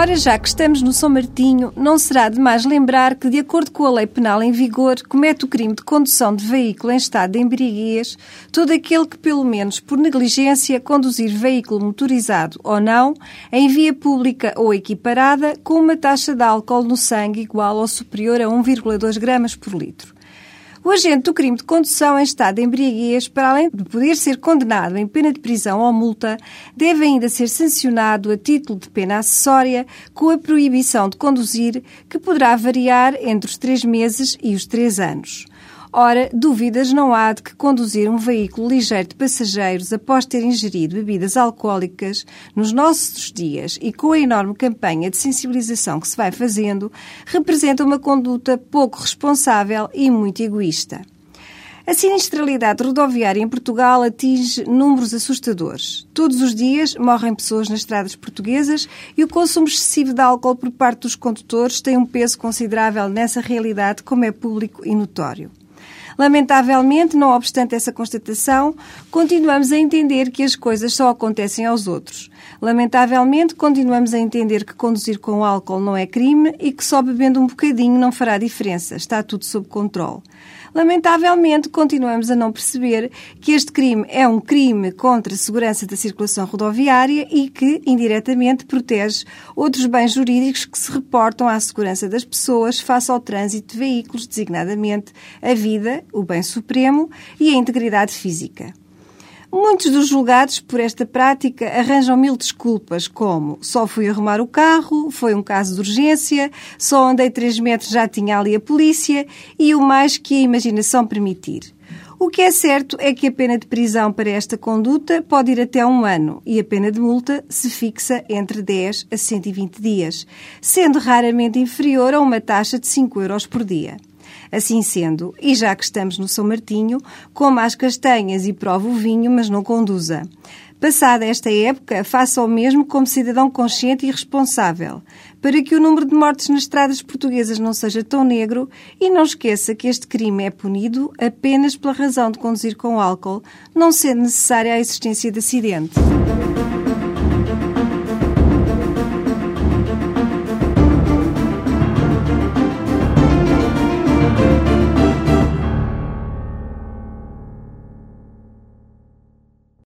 Ora, já que estamos no São Martinho, não será demais lembrar que, de acordo com a lei penal em vigor, comete o crime de condução de veículo em estado de embriaguez todo aquele que, pelo menos por negligência, conduzir veículo motorizado ou não, em via pública ou equiparada, com uma taxa de álcool no sangue igual ou superior a 1,2 gramas por litro. O agente do crime de condução em estado de embriaguez, para além de poder ser condenado em pena de prisão ou multa, deve ainda ser sancionado a título de pena acessória com a proibição de conduzir, que poderá variar entre os três meses e os três anos. Ora, dúvidas não há de que conduzir um veículo ligeiro de passageiros após ter ingerido bebidas alcoólicas nos nossos dias e com a enorme campanha de sensibilização que se vai fazendo, representa uma conduta pouco responsável e muito egoísta. A sinistralidade rodoviária em Portugal atinge números assustadores. Todos os dias morrem pessoas nas estradas portuguesas e o consumo excessivo de álcool por parte dos condutores tem um peso considerável nessa realidade, como é público e notório. Lamentavelmente, não obstante essa constatação, continuamos a entender que as coisas só acontecem aos outros. Lamentavelmente, continuamos a entender que conduzir com álcool não é crime e que só bebendo um bocadinho não fará diferença. Está tudo sob controle. Lamentavelmente, continuamos a não perceber que este crime é um crime contra a segurança da circulação rodoviária e que, indiretamente, protege outros bens jurídicos que se reportam à segurança das pessoas face ao trânsito de veículos, designadamente a vida, o bem supremo e a integridade física. Muitos dos julgados por esta prática arranjam mil desculpas, como só fui arrumar o carro, foi um caso de urgência, só andei três metros já tinha ali a polícia e o mais que a imaginação permitir. O que é certo é que a pena de prisão para esta conduta pode ir até um ano e a pena de multa se fixa entre 10 a 120 dias, sendo raramente inferior a uma taxa de 5 euros por dia. Assim sendo, e já que estamos no São Martinho, coma as castanhas e prova o vinho, mas não conduza. Passada esta época, faça o mesmo como cidadão consciente e responsável, para que o número de mortes nas estradas portuguesas não seja tão negro e não esqueça que este crime é punido apenas pela razão de conduzir com álcool, não sendo necessária a existência de acidente.